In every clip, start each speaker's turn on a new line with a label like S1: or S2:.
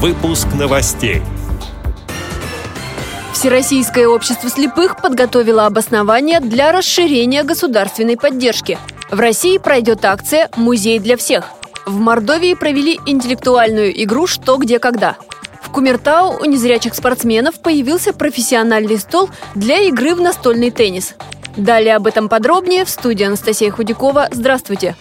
S1: Выпуск новостей.
S2: Всероссийское общество слепых подготовило обоснование для расширения государственной поддержки. В России пройдет акция «Музей для всех». В Мордовии провели интеллектуальную игру «Что, где, когда». В Кумертау у незрячих спортсменов появился профессиональный стол для игры в настольный теннис. Далее об этом подробнее в студии Анастасия Худякова. Здравствуйте!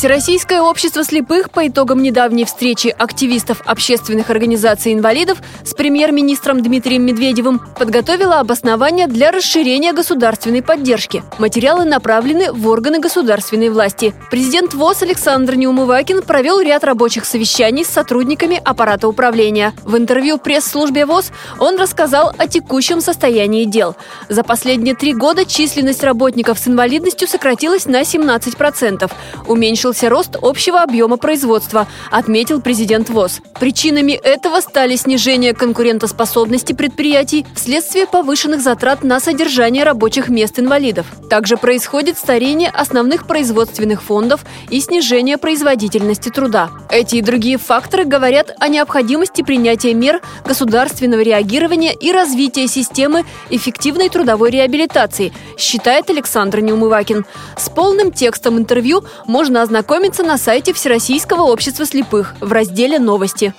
S2: Всероссийское общество слепых по итогам недавней встречи активистов общественных организаций инвалидов с премьер-министром Дмитрием Медведевым подготовило обоснование для расширения государственной поддержки. Материалы направлены в органы государственной власти. Президент ВОЗ Александр Неумывакин провел ряд рабочих совещаний с сотрудниками аппарата управления. В интервью пресс-службе ВОЗ он рассказал о текущем состоянии дел. За последние три года численность работников с инвалидностью сократилась на 17%. Уменьшилась уменьшился рост общего объема производства, отметил президент ВОЗ. Причинами этого стали снижение конкурентоспособности предприятий вследствие повышенных затрат на содержание рабочих мест инвалидов. Также происходит старение основных производственных фондов и снижение производительности труда. Эти и другие факторы говорят о необходимости принятия мер государственного реагирования и развития системы эффективной трудовой реабилитации, считает Александр Неумывакин. С полным текстом интервью можно ознакомиться на сайте Всероссийского общества слепых в разделе «Новости».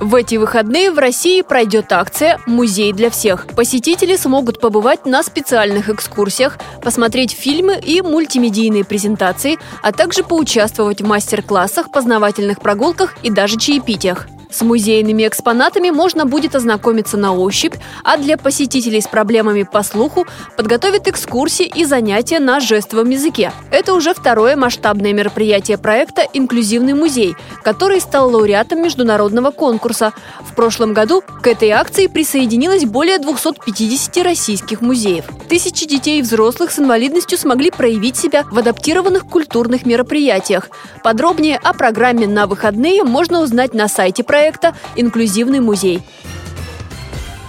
S2: В эти выходные в России пройдет акция «Музей для всех». Посетители смогут побывать на специальных экскурсиях, посмотреть фильмы и мультимедийные презентации, а также поучаствовать в мастер-классах, познавательных прогулках и даже чаепитиях. С музейными экспонатами можно будет ознакомиться на ощупь, а для посетителей с проблемами по слуху подготовят экскурсии и занятия на жестовом языке. Это уже второе масштабное мероприятие проекта «Инклюзивный музей», который стал лауреатом международного конкурса. В прошлом году к этой акции присоединилось более 250 российских музеев. Тысячи детей и взрослых с инвалидностью смогли проявить себя в адаптированных культурных мероприятиях. Подробнее о программе на выходные можно узнать на сайте проекта проекта «Инклюзивный музей».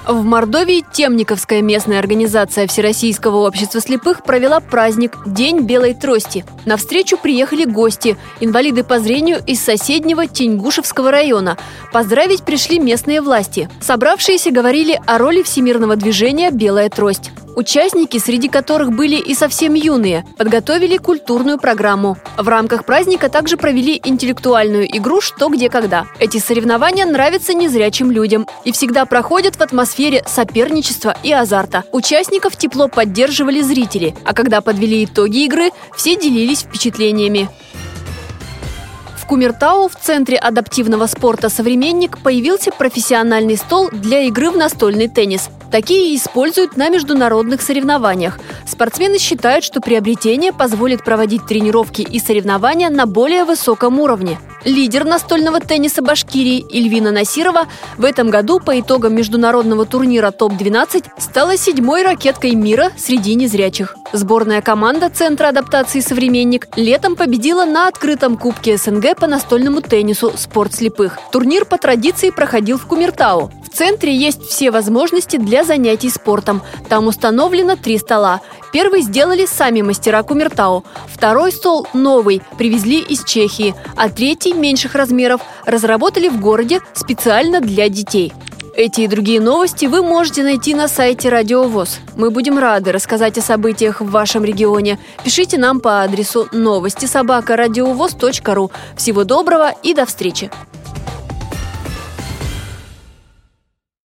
S2: В Мордовии Темниковская местная организация Всероссийского общества слепых провела праздник «День белой трости». На встречу приехали гости, инвалиды по зрению из соседнего Теньгушевского района. Поздравить пришли местные власти. Собравшиеся говорили о роли всемирного движения «Белая трость». Участники, среди которых были и совсем юные, подготовили культурную программу. В рамках праздника также провели интеллектуальную игру «Что, где, когда». Эти соревнования нравятся незрячим людям и всегда проходят в атмосфере соперничества и азарта. Участников тепло поддерживали зрители, а когда подвели итоги игры, все делились впечатлениями. Кумертау в Центре адаптивного спорта «Современник» появился профессиональный стол для игры в настольный теннис. Такие используют на международных соревнованиях. Спортсмены считают, что приобретение позволит проводить тренировки и соревнования на более высоком уровне. Лидер настольного тенниса Башкирии Ильвина Насирова в этом году по итогам международного турнира ТОП-12 стала седьмой ракеткой мира среди незрячих. Сборная команда Центра адаптации «Современник» летом победила на открытом Кубке СНГ по настольному теннису «Спорт слепых». Турнир по традиции проходил в Кумертау. В центре есть все возможности для занятий спортом. Там установлено три стола. Первый сделали сами мастера Кумертау. Второй стол новый, привезли из Чехии. А третий, меньших размеров, разработали в городе специально для детей. Эти и другие новости вы можете найти на сайте Радио ВОЗ. Мы будем рады рассказать о событиях в вашем регионе. Пишите нам по адресу новости собака ру. Всего доброго и до встречи!